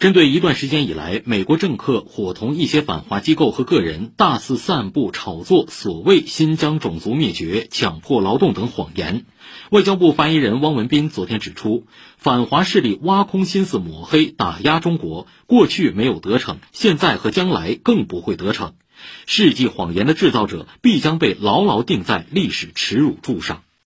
针对一段时间以来美国政客伙同一些反华机构和个人大肆散布炒作所谓新疆种族灭绝强迫劳动等谎言。外交部发言人汪文斌昨天指出反华势力挖空心思抹黑打压中国过去没有得逞现在和将来更不会得逞。世纪谎言的制造者必将被牢牢钉在历史耻辱柱上。